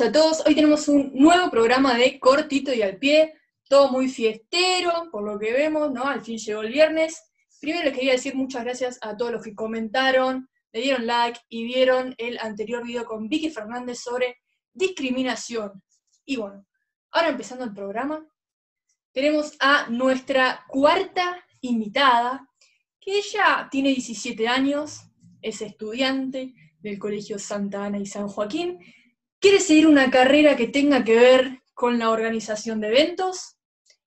a todos. Hoy tenemos un nuevo programa de cortito y al pie, todo muy fiestero, por lo que vemos, ¿no? Al fin llegó el viernes. Primero les quería decir muchas gracias a todos los que comentaron, le dieron like y vieron el anterior video con Vicky Fernández sobre discriminación. Y bueno, ahora empezando el programa, tenemos a nuestra cuarta invitada, que ella tiene 17 años, es estudiante del Colegio Santa Ana y San Joaquín, quiere seguir una carrera que tenga que ver con la organización de eventos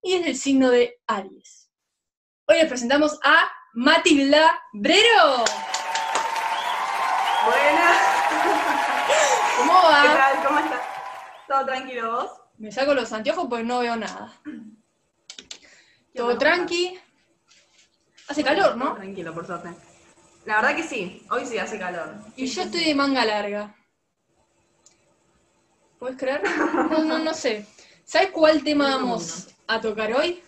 y es del signo de Aries. Hoy les presentamos a Matilda Brero. Buenas. ¿Cómo va? ¿Qué tal? ¿Cómo estás? ¿Todo tranquilo vos? Me saco los anteojos porque no veo nada. ¿Qué Todo tranqui. Hace calor, ¿no? Tranquilo, por suerte. La verdad que sí, hoy sí hace calor. Y yo estoy de manga larga. ¿Puedes creer? No, no, no sé. ¿Sabes cuál tema vamos a tocar hoy?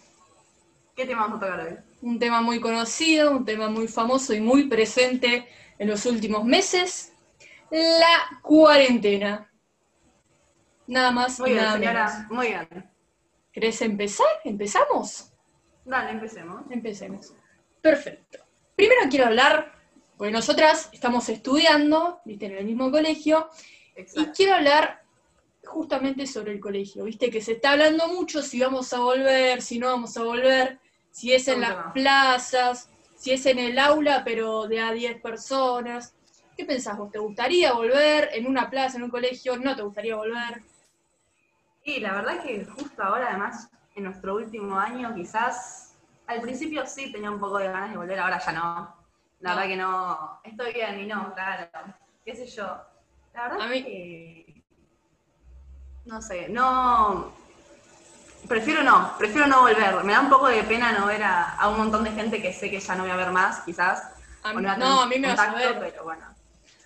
¿Qué tema vamos a tocar hoy? Un tema muy conocido, un tema muy famoso y muy presente en los últimos meses. La cuarentena. Nada más Muy bien, nada señora. menos. Muy bien. ¿Querés empezar? ¿Empezamos? Dale, empecemos. Empecemos. Perfecto. Primero quiero hablar, porque nosotras estamos estudiando, viste, en el mismo colegio, y quiero hablar justamente sobre el colegio. Viste que se está hablando mucho si vamos a volver, si no vamos a volver, si es en las plazas, si es en el aula, pero de a 10 personas. ¿Qué pensás vos? ¿Te gustaría volver en una plaza, en un colegio? ¿No te gustaría volver? Y la verdad que justo ahora, además, en nuestro último año, quizás, al principio sí tenía un poco de ganas de volver, ahora ya no. La No. verdad que no, estoy bien y no, claro, qué sé yo. La verdad A mí- que, no sé, no, prefiero no, prefiero no volver. Me da un poco de pena no ver a, a un montón de gente que sé que ya no voy a ver más, quizás. A mí- no, a no, tener a mí me vas a contacto, ver. Pero bueno.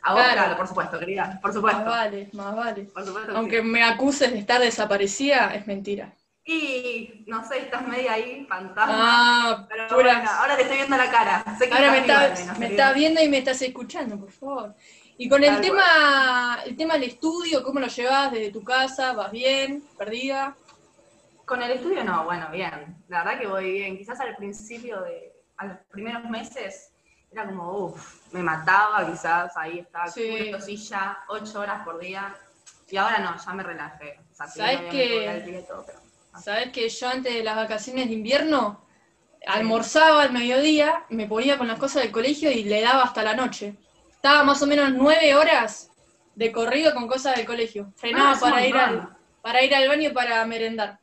A vos, Claro. claro, por supuesto, querida, por Más supuesto. vale, más vale. Por supuesto que Aunque sí. me acuses de estar desaparecida, es mentira. Y no sé, estás media ahí, fantasma. Ah, Pero bueno, ahora te estoy viendo la cara. Sé que Ahora me, estás me querida. estás viendo y me estás escuchando, por favor. Y con el tema, el tema del estudio, ¿cómo lo llevas desde tu casa? ¿Vas bien? ¿Perdida? Con el estudio no, bueno, bien. La verdad que voy bien. Quizás al principio de, a los primeros meses, era como, uff, me mataba quizás, ahí estaba Sí. tosilla, ocho horas por día. Y ahora no, ya me relajé. O sea, ¿Sabes todo, pero- ¿Sabes que yo antes de las vacaciones de invierno almorzaba al mediodía, me ponía con las cosas del colegio y le daba hasta la noche? Estaba más o menos nueve horas de corrido con cosas del colegio. Frenaba Ah, para ir al, para ir al baño y para merendar.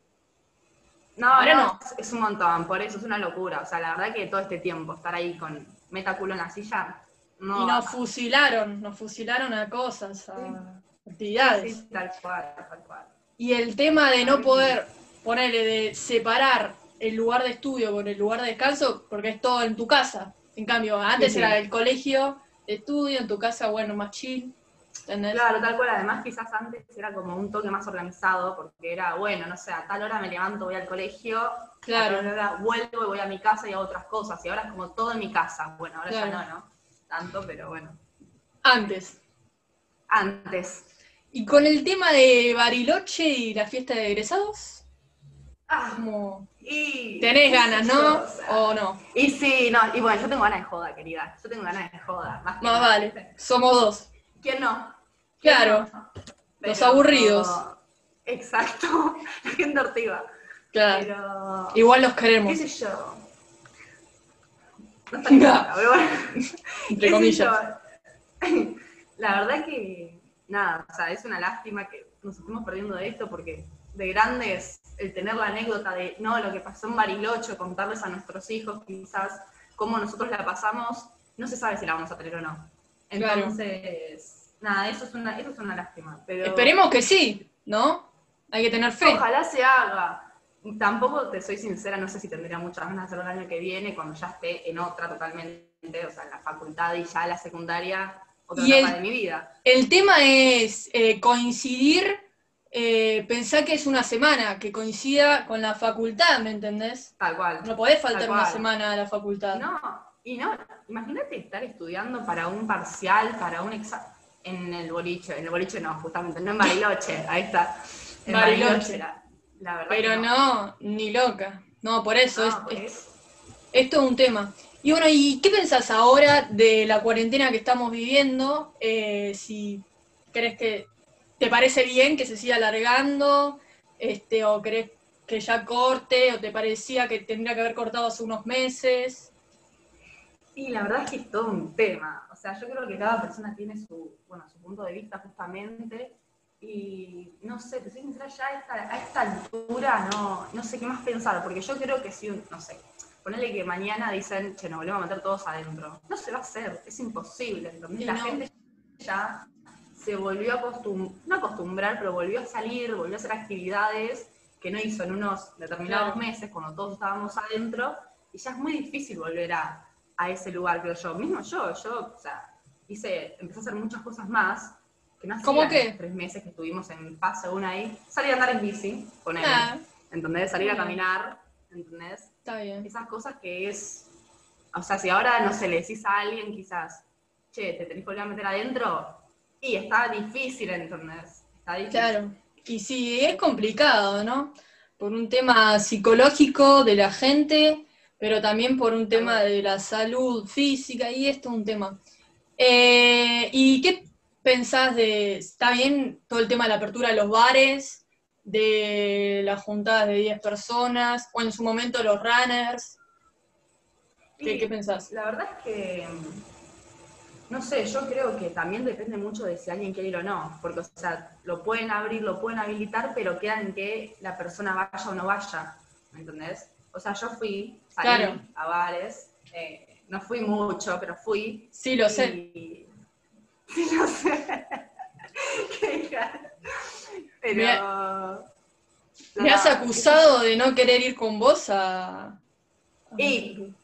No, Ahora no, no. Es, un montón, por eso es una locura. O sea, la verdad que todo este tiempo estar ahí con meta culo en la silla, no. y nos fusilaron, nos fusilaron a cosas, a actividades. Sí, tal cual, tal cual. Y el tema de no poder ponerle, de separar el lugar de estudio con el lugar de descanso, porque es todo en tu casa. En cambio, antes sí. era el colegio de estudio, en tu casa, bueno, más chill. ¿Entendés? Claro, tal cual. Además, quizás antes era como un toque más organizado, porque era, bueno, no sé, a tal hora me levanto, voy al colegio, Claro. a tal hora vuelvo y voy a mi casa y hago otras cosas. Y ahora es como todo en mi casa. Bueno, ahora Claro. ya no, ¿no? Tanto, pero bueno. Antes. Antes. Y con el tema de Bariloche y la fiesta de egresados, Ah, como y, tenés ganas, ¿no? o sea, ¿O no? Y sí, no, y bueno, yo tengo ganas de joda, querida. Yo tengo ganas de joda. Más, nada. vale, somos dos. ¿Quién no? ¿Quién Claro, no? los aburridos. Exacto, la gente ortiva. Claro. Pero. Igual los queremos, ¿Qué sé yo? No está cerca, pero bueno. entre ¿Qué sé comillas. La verdad que, nada, o sea, es una lástima que nos estemos perdiendo de esto porque de grandes, el tener la anécdota de, no, lo que pasó en Bariloche, contarles a nuestros hijos quizás cómo nosotros la pasamos, no se sabe si la vamos a tener o no. Claro. Entonces, nada, eso es una, eso es una lástima. Pero Esperemos que sí, ¿no? Hay que tener fe. Ojalá se haga. Tampoco te soy sincera, no sé si tendría muchas ganas de hacerlo el año que viene, cuando ya esté en otra totalmente, o sea, en la facultad y ya la secundaria, otra Y etapa el- de mi vida. El tema es eh, coincidir, eh, pensar que es una semana, que coincida con la facultad, ¿me entendés? Tal cual. No podés faltar una semana a la facultad. No, y no, imagínate estar estudiando para un parcial, para un examen. en el boliche, en el boliche no, justamente, no en Bariloche, ahí está. En Bariloche. la, la verdad Pero no, ni loca. No, por eso No, es, porque es, es- es todo un tema. Y bueno, ¿y qué pensás ahora de la cuarentena que estamos viviendo? Eh, si crees que te parece bien que se siga alargando, este, o crees que ya corte, o te parecía que tendría que haber cortado hace unos meses. Y la verdad es que es todo un tema. O sea, yo creo que cada persona tiene su, bueno, su punto de vista justamente. Y no sé, te soy sincera, ya a esta, a esta altura no, no sé qué más pensar, porque yo creo que si, no sé, ponele que mañana dicen, che, nos volvemos a meter todos adentro. No se va a hacer, es imposible. La no. gente ya se volvió a acostumbrar, no acostumbrar, pero volvió a salir, volvió a hacer actividades que no hizo en unos determinados Claro. meses cuando todos estábamos adentro, y ya es muy difícil volver a, a ese lugar, creo yo. Mismo yo, yo, o sea, hice, empecé a hacer muchas cosas más que no hacía ¿Cómo en qué? tres meses que estuvimos en fase una ahí. Salir a andar en bici, con él, Ah, ¿entendés? Salir a caminar, ¿entendés? está bien. Esas cosas que es, o sea, si ahora, no sé, le decís a alguien quizás, che, te tenés que volver a meter adentro, y está difícil, ¿entendés? Está difícil. Claro. Y sí, es complicado, ¿no? Por un tema psicológico de la gente, pero también por un tema de la salud física, y esto es un tema. Eh, ¿y qué pensás de, está bien todo el tema de la apertura de los bares, de las juntadas de 10 personas, o en su momento los runners? ¿Qué, pensás? La verdad es que, no sé, yo creo que también depende mucho de si alguien quiere ir o no, porque, o sea, lo pueden abrir, lo pueden habilitar, pero queda en que la persona vaya o no vaya, ¿me entendés? O sea, yo fui, salí Claro. a bares, eh, no fui mucho, pero fui. Sí, lo sé. Sí, lo sé. Qué. Pero... Me, me has acusado de no querer ir con vos a... a- Y-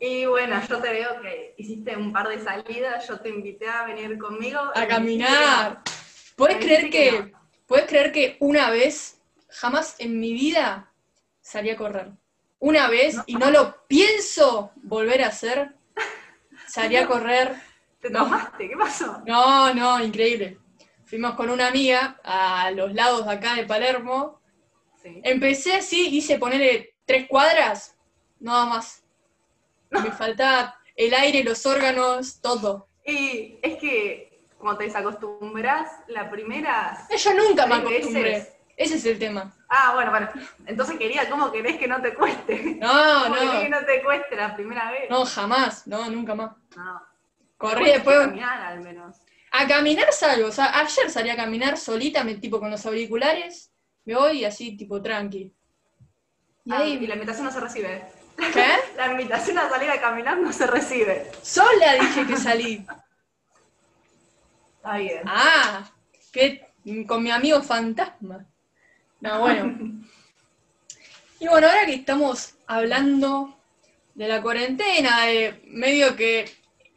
Y bueno, yo te veo que hiciste un par de salidas, yo te invité a venir conmigo. a caminar. ¿Puedes creer que, puedes creer que una vez, jamás en mi vida, salí a correr? Una vez, No. y no lo pienso volver a hacer, salí a correr. ¿Te No. tomaste? ¿Qué pasó? No, no, increíble. Fuimos con una amiga a los lados de acá de Palermo. Sí. Empecé así, hice ponerle tres cuadras, nada más. Me faltaba el aire, los órganos, todo. Y es que, como te desacostumbras, la primera. Yo nunca me acostumbré. veces. Ese es el tema. Ah, bueno, bueno. Entonces quería, ¿cómo querés que no te cueste? No, ¿Cómo querés que no, no te cueste la primera vez? no, jamás, no, nunca más. No. Corrí después caminar al menos. a caminar salgo, o sea, ayer salí a caminar solita, me tipo con los auriculares, me voy así tipo tranqui. Y Ah, y ahí, la invitación no se recibe. ¿qué? La invitación a salir a caminar no se recibe. Sola dije que salí. Está bien. Ah, que con mi amigo fantasma. No, bueno. Y bueno, ahora que estamos hablando de la cuarentena, de medio que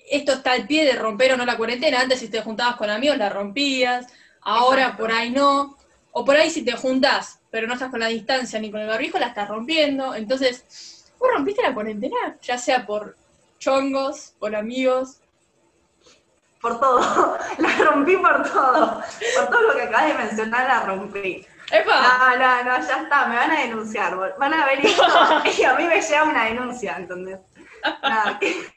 esto está al pie de romper o no la cuarentena. Antes si te juntabas con amigos la rompías, ahora Exacto. por ahí no. O por ahí si te juntás, pero no estás con la distancia ni con el barbijo, la estás rompiendo. Entonces, ¿vos rompiste la cuarentena? Ya sea por chongos, por amigos. Por todo. La rompí por todo. Por todo lo que acabas de mencionar, la rompí. ¡Epa! No, no, no, ya está, me van a denunciar. Van a ver esto y a mí me llega una denuncia, ¿entendés? Nada, qué,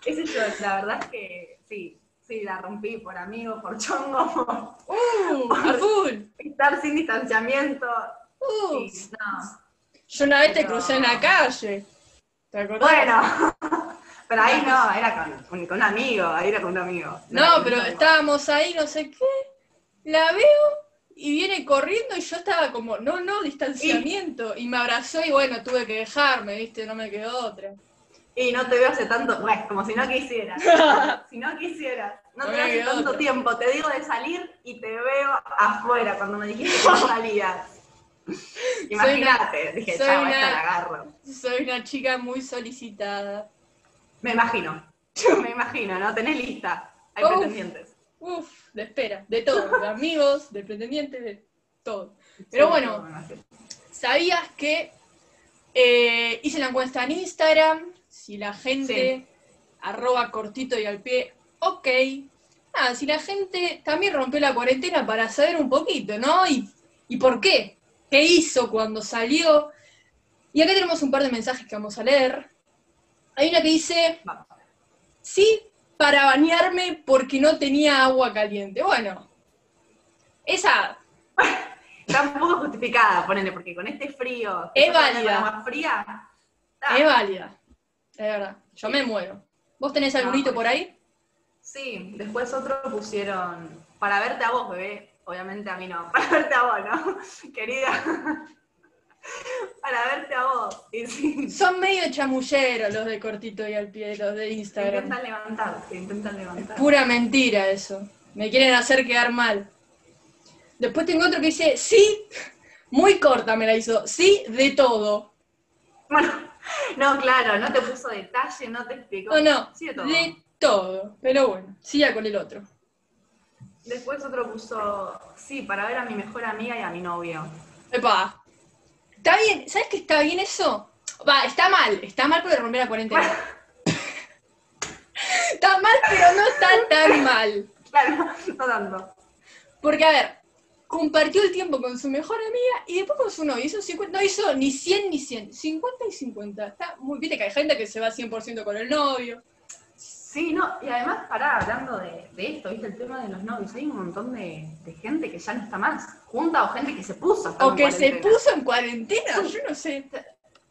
qué sé yo, la verdad es que sí, sí, la rompí por amigos, por chongo, ¡Uh! Estar sin distanciamiento. ¡Uh! Sí, no. Yo una vez te Pero- crucé en la calle. ¿Te acordás? Bueno, pero ahí no, era con, con, con un amigo, ahí era con un amigo. No, pero estábamos ahí, no sé qué. La veo y viene corriendo y yo estaba como, no, no, distanciamiento. Y me abrazó y bueno, tuve que dejarme, viste, no me quedó otra. Y no te veo hace tanto, bueno, como si no quisieras. si no quisieras, no No te veo hace tanto otra. tiempo. Te digo de salir y te veo afuera cuando me dijiste que salías. Imagínate, dije, soy chao, una- esta la agarro. Soy una chica muy solicitada. Me imagino. Me imagino, ¿no? Tenés lista. Hay Uf. pretendientes. Uf, de espera, de todo, de amigos, de pretendientes, de todo. Pero Sí, bueno. ¿Sabías que eh, hice la encuesta en Instagram? Si la gente, arroba cortito y al pie, ok, nada, si la gente también rompió la cuarentena para saber un poquito, ¿no? Y, y por qué, qué hizo cuando salió. Y acá tenemos un par de mensajes que vamos a leer. Hay una que dice, sí, para bañarme porque no tenía agua caliente. Bueno, esa Está un poco justificada, ponele, porque con este frío. Es ¿te pones válida. agua fría? Ah, es válida. Es verdad, yo me muero. ¿Vos tenés algún No, hito por ahí? Sí, después otro pusieron, para verte a vos, bebé. Obviamente a mí no, para verte a vos, ¿no? Querida. para verte a vos. Y sí, Son medio chamulleros los de cortito y al pie, los de Instagram. intentan levantar, se intentan levantar. Pura mentira eso. Me quieren hacer quedar mal. Después tengo otro que dice, sí, muy corta me la hizo, sí, de todo. Bueno, no, claro, no te puso detalle, no te explicó. No, no, Sí, de todo. de todo. Pero bueno, siga con el otro. Después otro puso, sí, para ver a mi mejor amiga y a mi novio. Epa, está bien, ¿sabes qué está bien eso? Va, está mal, está mal porque romper la cuarentena. está mal, pero no está tan mal. Claro, no tanto. Porque, a ver, compartió el tiempo con su mejor amiga y después con su novio. Hizo 50, no hizo ni 100 ni 100, 50 y 50. Está muy, viste que hay gente que se va 100% con el novio. Sí, no, y además, pará, hablando de, de esto, ¿viste? El tema de los novios, hay un montón de, de gente que ya no está más junta o gente que se puso. a estar O en que se puso en cuarentena, yo no sé.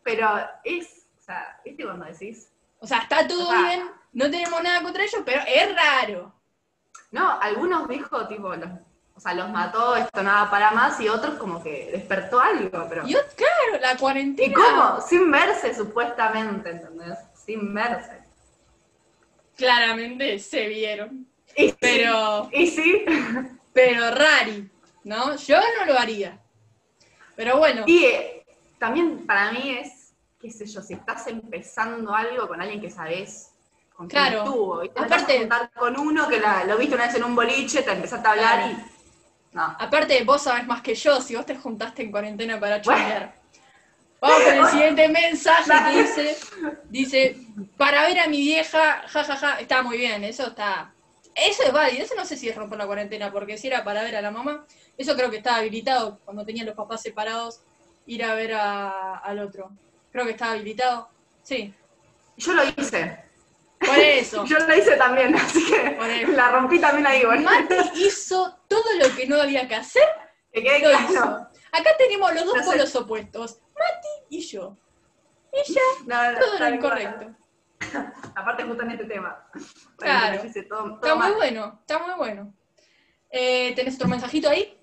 Pero es, o sea, ¿viste cuando decís? O sea, está todo bien, no tenemos nada contra ellos, pero es raro. No, algunos dijo, tipo, los, o sea, los mató, esto nada para más, y otros como que despertó algo, pero... Y claro, la ¿Y cuarentena. cómo? Sin verse, supuestamente, ¿entendés? Sin verse. Claramente se vieron. Y sí, Pero, Y sí, pero rari, ¿no? Yo no lo haría. Pero bueno, y eh, también para mí es, qué sé yo, si estás empezando algo con alguien que sabes con quién Claro. estuvo, y te Aparte- vas a con uno que la- lo viste una vez en un boliche, te empezaste a hablar Claro. y... No. aparte vos sabés más que yo, si vos te juntaste en cuarentena para Bueno. Vamos con el siguiente mensaje que dice, dice, para ver a mi vieja, jajaja, está muy bien, eso está, eso es válido, eso no sé si es romper la cuarentena, porque si era para ver a la mamá, eso creo que estaba habilitado cuando tenían los papás separados, ir a ver a- al otro. Creo que estaba habilitado, sí, Yo lo hice. por eso. Yo lo hice también, así que la rompí también ahí, bueno. Mati hizo todo lo que no había que hacer, Que quede claro. Acá tenemos los dos No sé. polos opuestos, Mati y yo. Ella, No, no, todo cual. incorrecto. Aparte justo en este tema. Claro. Todo, todo Está muy bueno, está muy bueno. Eh, ¿Tenés otro mensajito ahí?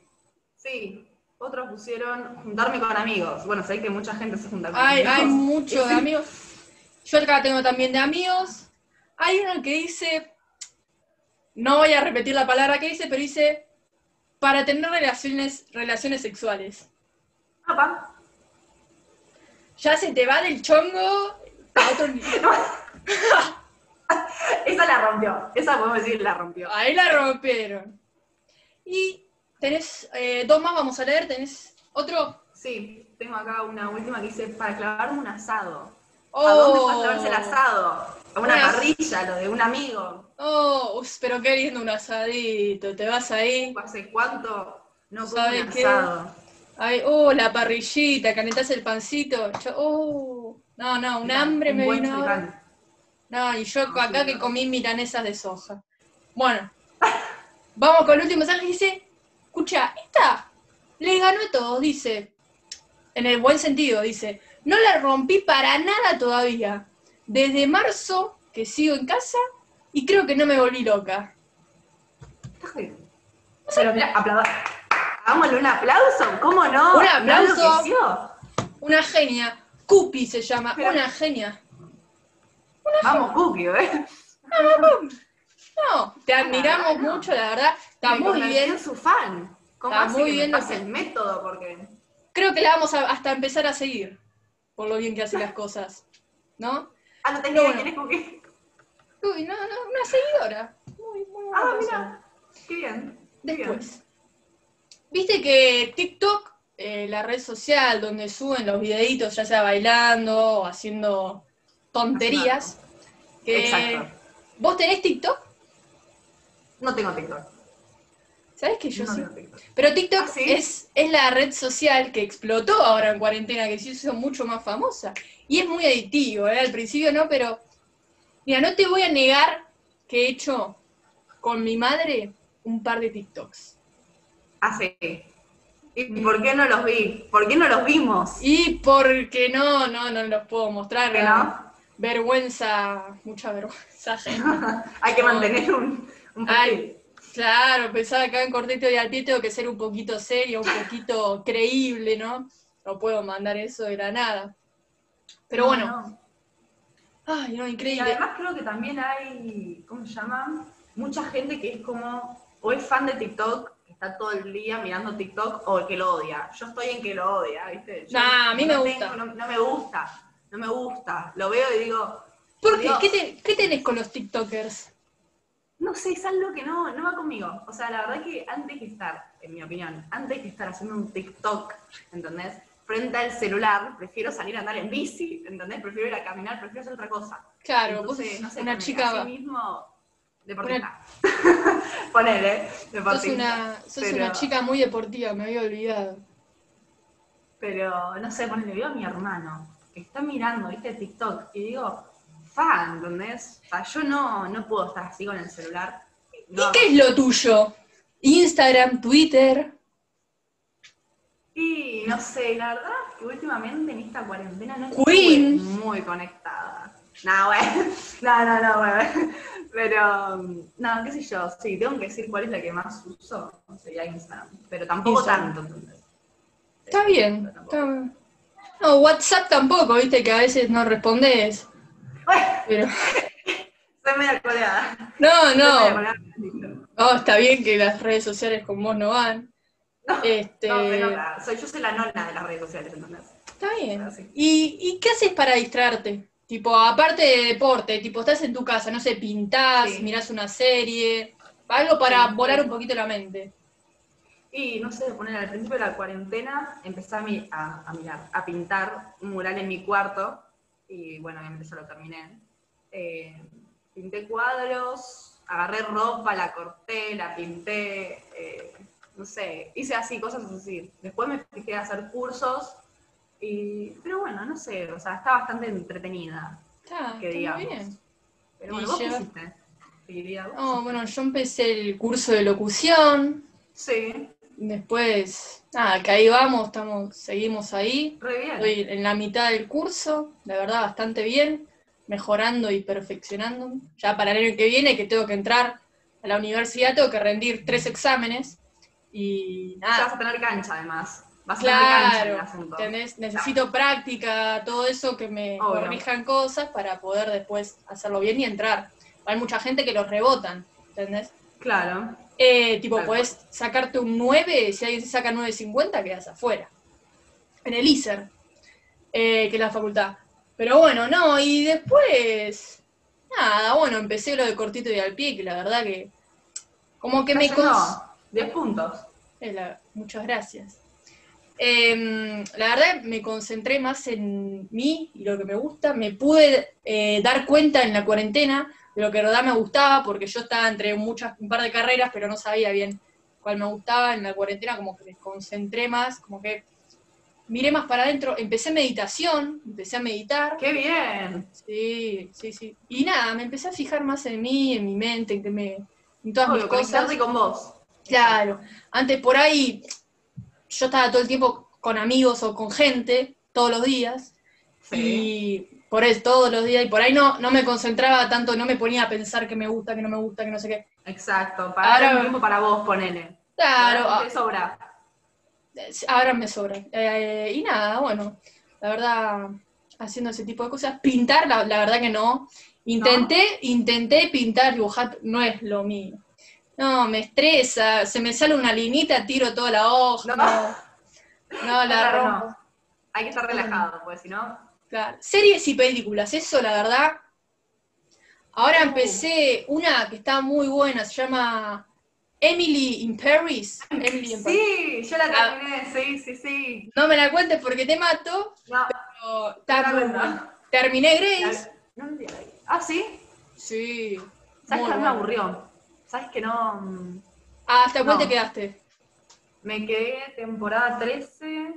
Sí, otros pusieron juntarme con amigos. Bueno, sé que mucha gente se junta con amigos. hay mucho de amigos. Yo acá tengo también de amigos. Hay uno que dice, no voy a repetir la palabra que dice, pero dice, para tener relaciones, relaciones sexuales. Papá, Ya se te va del chongo a otro nivel. esa la rompió. Esa podemos decir la rompió. Ahí la rompieron. Y tenés eh, dos más, vamos a leer. ¿Tenés otro? Sí, tengo acá una última que dice para clavarme un asado. Oh, ¿A dónde vas a clavarse el asado? A una parrilla, lo de un amigo. Oh, pero qué lindo un asadito. Te vas ahí. ¿Hace cuánto no como ¿Sabes un qué? Ay, oh, la parrillita, calentás el pancito. Yo- oh, no, no, un hambre Un me vino ahora. No, y yo acá que comí milanesas de soja. Bueno, vamos con el último mensaje. Dice, escucha, esta le ganó a todos, dice. En el buen sentido, dice. No la rompí para nada todavía. Desde marzo que sigo en casa y creo que no me volví loca. Está jodido. Pero mira, aplauda. Hagámosle un aplauso, ¿cómo no? Un ¿No aplauso. Una genia. Cupi se llama, una genia. Vamos, Cookie, ¿eh? No, te admiramos no. mucho, la verdad. Está Me muy bien. en su fan. ¿Cómo Está hace muy que bien me el método? Porque Creo que la vamos a hasta empezar a seguir. Por lo bien que hace las cosas. ¿No? Ah, no tenía No, idea quién es Cookie. Uy, no, no, una seguidora. Muy, muy buena Ah, mira. Qué bien. qué bien. Viste que TikTok, eh, la red social donde suben los videitos, ya sea bailando o haciendo tonterías. Que Exacto. ¿Vos tenés TikTok? No tengo TikTok. ¿Sabes que yo no sí? tengo TikTok. Pero TikTok ¿Ah, sí? es, es la red social que explotó ahora en cuarentena, que se hizo mucho más famosa. Y es muy adictivo, ¿eh? Al principio no, pero. Mira, no te voy a negar que he hecho con mi madre un par de TikToks. ¿Y por qué no los vi? ¿Por qué no los vimos? Y porque no, no, no los puedo mostrar. ¿Que no? Vergüenza, mucha vergüenza. Hay que mantener un, un Ay, claro, pensaba acá en cortito y al pie tengo que ser un poquito serio, un poquito creíble, ¿no? No puedo mandar eso de la nada. Pero No, bueno, no. ay, no, Y increíble. además creo que también hay, ¿cómo se llama? Mucha gente que es como, o es fan de TikTok, está todo el día mirando TikTok, o el que lo odia. Yo estoy en que lo odia, ¿viste? Yo Nah, a mí me no gusta. tengo- no, no me gusta, no me gusta. Lo veo y digo, ¿Por qué? ¿Qué, te- qué tenés con los TikTokers? no sé, es algo que no, no va conmigo. O sea, la verdad que antes que estar, en mi opinión, antes que estar haciendo un TikTok, ¿entendés? Frente al celular, prefiero salir a andar en bici, ¿entendés? Prefiero ir a caminar, prefiero hacer otra cosa. Claro, Entonces, no sé, una chica, así mismo deportista. Ponele, sos una, sos Pero- una chica muy deportiva, me había olvidado. Pero, no sé, ponele, veo a mi hermano que está mirando, viste, TikTok, y digo, fan, ¿entendés? O sea, yo no, no puedo estar así con el celular. No. ¿Y qué es lo tuyo? Instagram, Twitter. Y no sé, la verdad es que últimamente en esta cuarentena no estuve muy conectada. No, güey. No, no, no, güey. Pero, no, qué sé yo, sí, tengo que decir cuál es la que más uso, sería Instagram. Pero tampoco Instagram. tanto, ¿entendés? Está bien. Pero está bien. No, WhatsApp tampoco, viste que a veces no respondes. Pero. soy media coleada. No, no. No, está bien que las redes sociales con vos no van. No, Este. no, se nota. Soy, yo soy la nona de las redes sociales, ¿entendés? Está bien. ¿Y, ¿Y qué haces para distraerte? Tipo, aparte de deporte, tipo, estás en tu casa, no sé, pintás, Sí. mirás una serie, algo para Sí. volar un poquito la mente. Y no sé, poner al principio de la cuarentena empecé a, mi- a, a mirar, a pintar un mural en mi cuarto y bueno, obviamente ya lo terminé. Eh, pinté cuadros, agarré ropa, la corté, la pinté, eh, no sé, hice así, cosas así. Después me fijé a hacer cursos, y, pero bueno, no sé, o sea, está bastante entretenida, Está, que está digamos. muy bien. Pero Y bueno, ¿vos qué lleva- hiciste? Diría, vos. No, bueno, yo empecé el curso de locución, Sí, después, nada, que ahí vamos, estamos, seguimos ahí. re bien. Estoy en la mitad del curso, la verdad, bastante bien, mejorando y perfeccionando. Ya para el año que viene, que tengo que entrar a la universidad, tengo que rendir tres exámenes y Ya vas a tener cancha además. Claro, asunto. ¿entendés? necesito práctica, todo eso, que me Obvio. corrijan cosas para poder después hacerlo bien y entrar. Hay mucha gente que los rebotan, ¿entendés? Claro. Eh, tipo, Tal podés sacarte un 9, si alguien se saca 9.50, quedas afuera. En el ISER, eh, que es la facultad. Pero bueno, no, y después, nada, bueno, empecé lo de cortito y al pie, que la verdad que, como que me... Está yendo cons- 10 puntos. eh, la- muchas gracias. Em, la verdad me concentré más en mí y lo que me gusta. Me pude eh, dar cuenta en la cuarentena de lo que verdad me gustaba, porque yo estaba entre muchas, un par de carreras, pero no sabía bien cuál me gustaba. En la cuarentena como que me concentré más, como que miré más para adentro. Empecé meditación, empecé a meditar. ¡Qué bien! Sí, sí, sí. Y nada, me empecé a fijar más en mí, en mi mente, en, que me, en todas mis Obvio, cosas. con vos. Claro, antes por ahí yo estaba todo el tiempo con amigos o con gente, todos los días, Sí. y por eso todos los días, y por ahí no, no me concentraba tanto, no me ponía a pensar que me gusta, que no me gusta, que no sé qué. Exacto. Para Ahora- un tiempo para vos, ponele. Claro, Ahora a- te sobra. ahora me sobra. Eh, y nada, bueno, la verdad, haciendo ese tipo de cosas, pintar, la, la verdad que no. Intenté, intenté pintar, dibujar, no es lo mío. No, me estresa, se me sale una linita, tiro toda la hoja. No. No, no, la rompo. no. Hay que estar relajado, pues si no. Claro. Series y películas, eso la verdad. Ahora Uh. empecé una que está muy buena, se llama Emily in Paris. Emily in Paris. Sí, yo la Ah. terminé, sí, sí, sí. No me la cuentes porque te mato, No, pero está muy buena. Terminé Grace. no. Ah, sí. Sí. ¿Sabes que me aburrió? ¿Sabes que no? mm, Ah, ¿Hasta cuál No. te quedaste? Me quedé temporada 13,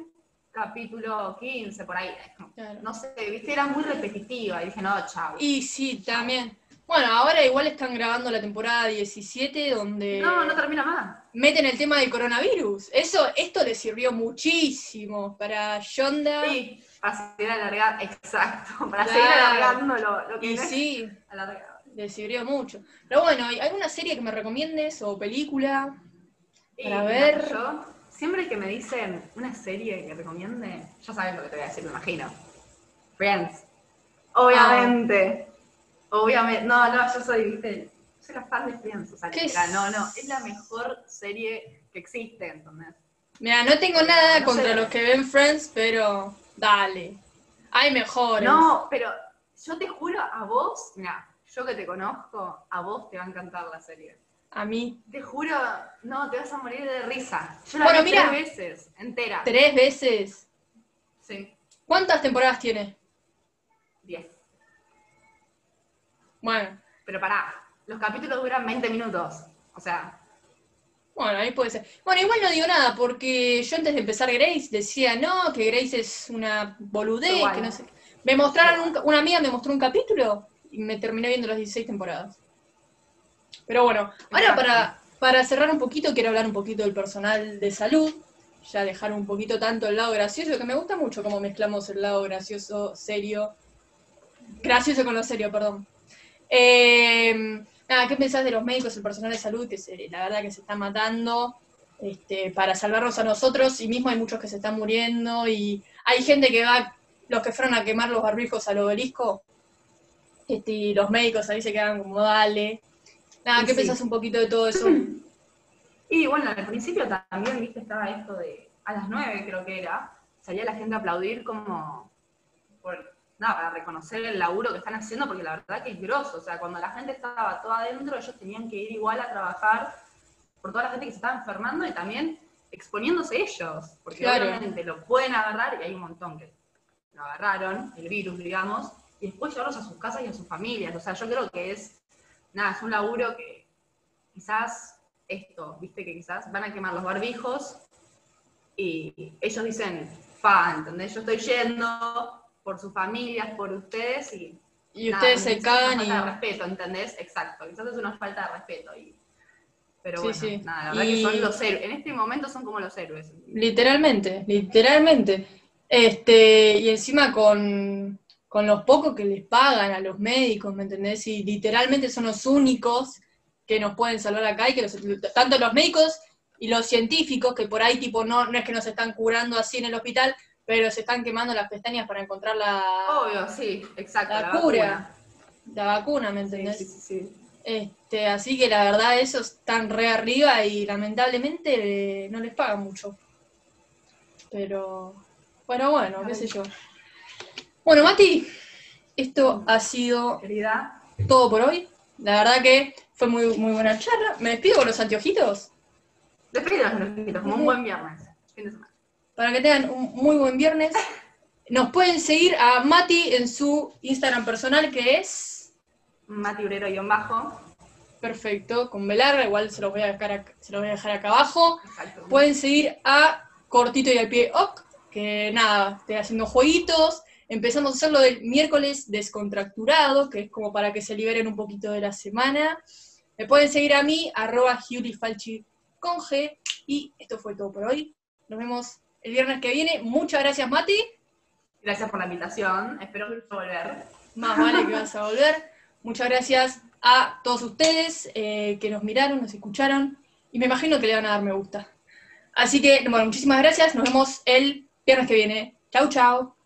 capítulo 15, por ahí. Claro. No sé, viste, era muy repetitiva. Y dije, no, chao. Y sí, también. Bueno, ahora igual están grabando la temporada 17 donde No, no termina más. meten el tema del coronavirus. Eso, esto le sirvió muchísimo para Yonda. Sí, para seguir alargando, exacto, para Claro. seguir alargando lo, lo que Y es sí, alargado. Le sirvió mucho. Pero bueno, ¿hay ¿alguna serie que me recomiendes o película? Para mira, ver. Yo, siempre que me dicen una serie que recomiende, ya sabes lo que te voy a decir, me imagino. Friends. Obviamente. Obviamente. No, no, yo soy, viste, soy la fan de Friends. O sea, no, no, es la mejor serie que existe, ¿entendés? Mira, no tengo nada No contra sé. los que ven Friends, pero dale. Hay mejores. No, pero yo te juro, a vos, mira, yo que te conozco, a vos te va a encantar la serie. A mí. Te juro, no, te vas a morir de risa. Yo la Bueno, vi mira. tres veces, entera. Tres veces. Sí, ¿Cuántas temporadas tiene? diez. Bueno, Pero pará, los capítulos duran 20 minutos. O sea, bueno, ahí puede ser. Bueno, igual no digo nada, porque yo antes de empezar Grace decía, no, que Grace es una boludez, Igual. que no sé. Me mostraron, un una amiga me mostró un capítulo y me terminé viendo las 16 temporadas. Pero bueno, ahora para, para cerrar un poquito, quiero hablar un poquito del personal de salud. Ya dejar un poquito tanto el lado gracioso, que me gusta mucho cómo mezclamos el lado gracioso, serio. Gracioso con lo serio, perdón. Eh, nada, ¿qué pensás de los médicos, el personal de salud, que se- la verdad que se están matando este, para salvarnos a nosotros? Y mismo hay muchos que se están muriendo y hay gente que va, los que fueron a quemar los barbijos al obelisco, este, y los médicos ahí se quedan como, dale. Nada, ¿qué sí. pensás un poquito de todo eso? y bueno, al principio también, viste, estaba esto de, a las 9 creo que era, salía la gente a aplaudir como, por, nada, para reconocer el laburo que están haciendo, porque la verdad que es grosso. O sea, cuando la gente estaba toda adentro, ellos tenían que ir igual a trabajar por toda la gente que se estaba enfermando y también exponiéndose ellos, porque Claro. obviamente lo pueden agarrar y hay un montón que lo agarraron, el virus, digamos, y después llevarlos a sus casas y a sus familias. O sea, yo creo que es, nada, es un laburo que quizás esto, viste que quizás van a quemar los barbijos y ellos dicen, fa, ¿entendés? Yo estoy yendo por sus familias, por ustedes y... Y nada, ustedes se es una cagan y... falta de respeto, ¿entendés? Exacto, quizás es una falta de respeto. Y... Pero Sí, bueno, sí. nada, la verdad Y- que son los héroes. En este momento son como los héroes. Literalmente, literalmente. Este, y encima con, con los pocos que les pagan a los médicos, ¿me entendés? Y literalmente son los únicos que nos pueden salvar acá y que los, tanto los médicos y los científicos, que por ahí tipo no, no es que nos están curando así en el hospital, pero se están quemando las pestañas para encontrar la, Obvio, sí, exacto. la la cura, vacuna. la vacuna, ¿me entendés? sí, sí, sí. Este, así que la verdad esos están re arriba y lamentablemente eh, no les pagan mucho. Pero, bueno, bueno, qué sé yo. Bueno, Mati, esto ha sido Querida, todo por hoy. La verdad que fue muy, muy buena charla. Me despido con los anteojitos despídenos, Nojito, como un buen viernes. Fin de semana. para que tengan un muy buen viernes. Nos pueden seguir a Mati en su Instagram personal que es Mati Urero-bajo. perfecto, con Belarga, igual se los voy a dejar acá, se los voy a dejar acá abajo. Exacto. Pueden seguir a Cortito y al pie Oc, que nada, estoy haciendo jueguitos. Empezamos a hacerlo del miércoles descontracturado, que es como para que se liberen un poquito de la semana. Me pueden seguir a mí, arroba Falchi con G. Y esto fue todo por hoy. Nos vemos el viernes que viene. Muchas gracias, Mati. Gracias por la invitación. Espero volver. Más vale que vas a volver. Muchas gracias a todos ustedes eh, que nos miraron, nos escucharon. Y me imagino que le van a dar me gusta. Así que, bueno, muchísimas gracias. Nos vemos el viernes que viene. Chau, chau.